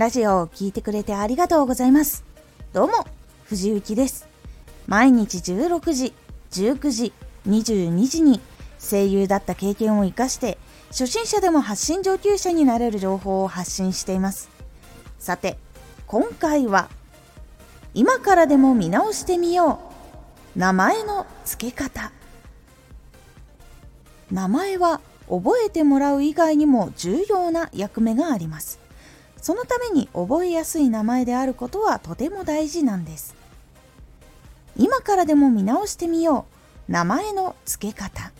ラジオを聴いてくれてありがとうございます。どうも、藤幸です。毎日16時、19時、22時に声優だった経験を活かして初心者でも発信上級者になれる情報を発信しています。さて、今回は今からでも見直してみよう名前の付け方名前は覚えてもらう以外にも重要な役目がありますそのために覚えやすい名前であることはとても大事なんです。今からでも見直してみよう。名前の付け方。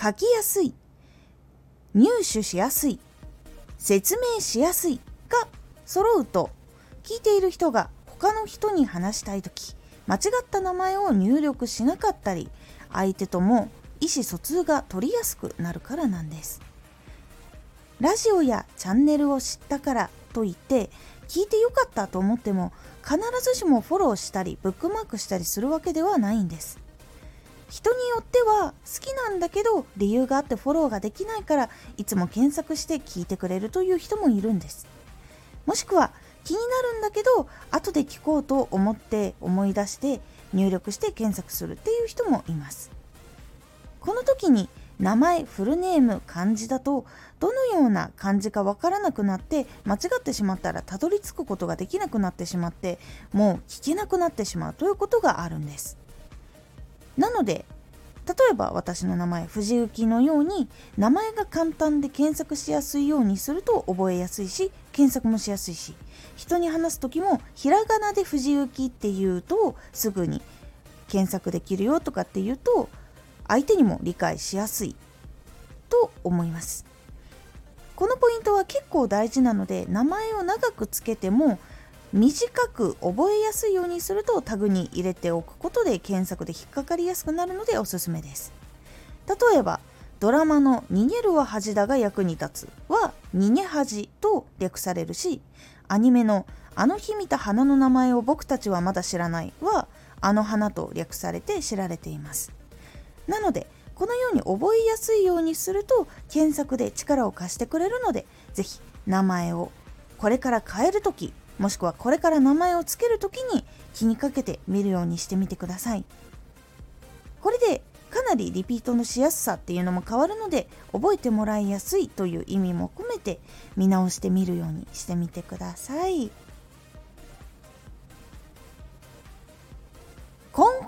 書きやすい。入手しやすい。説明しやすいが揃うと聞いている人が他の人に話したい時間違った名前を入力しなかったり相手とも意思疎通が取りやすくなるからなんです。ラジオやチャンネルを知ったからといって聞いてよかったと思っても必ずしもフォローしたりブックマークしたりするわけではないんです。人によっては好きなんだけど理由があってフォローができないからいつも検索して聞いてくれるという人もいるんです。もしくは気になるんだけど後で聞こうと思って思い出して入力して検索するっていう人もいます。この時に名前フルネーム漢字だとどのような漢字かわからなくなって間違ってしまったらたどり着くことができなくなってしまってもう聞けなくなってしまうということがあるんです。なので例えば私の名前藤幸のように名前が簡単で検索しやすいようにすると覚えやすいし検索もしやすいし人に話す時もひらがなで藤幸っていうとすぐに検索できるよとかっていうと相手にも理解しやすい。と思います。このポイントは結構大事なので名前を長くつけても短く覚えやすいようにするとタグに入れておくことで検索で引っかかりやすくなるのでおすすめです。例えばドラマの「逃げるは恥だが役に立つ」は「逃げ恥」と略されるしアニメの「あの日見た花の名前を僕たちはまだ知らない」は「あの花」と略されて知られています。なのでこのように覚えやすいようにすると検索で力を貸してくれるので是非名前をこれから変える時もしくはこれから名前を付ける時に気にかけてみるようにしてみてください。これでかなりリピートのしやすさっていうのも変わるので覚えてもらいやすいという意味も込めて見直してみるようにしてみてください。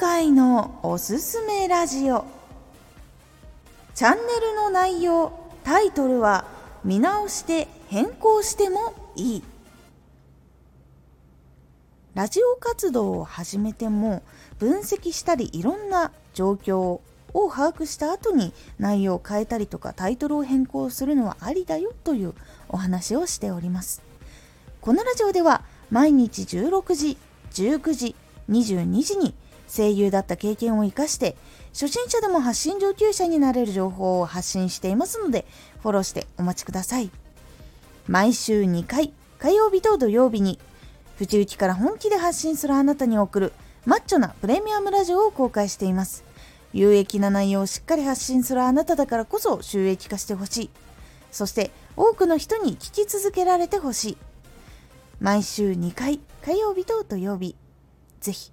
回のおすすめラジオ。チャンネルの内容タイトルは見直して変更してもいい。ラジオ活動を始めても分析したりいろんな状況を把握した後に内容を変えたりとかタイトルを変更するのはありだよというお話をしております。このラジオでは毎日16時19時22時に声優だった経験を生かして初心者でも発信上級者になれる情報を発信していますのでフォローしてお待ちください毎週2回火曜日と土曜日に内々から本気で発信するあなたに送るマッチョなプレミアムラジオを公開しています。有益な内容をしっかり発信するあなただからこそ収益化してほしい。そして多くの人に聞き続けられてほしい。毎週2回、火曜日と土曜日。ぜひ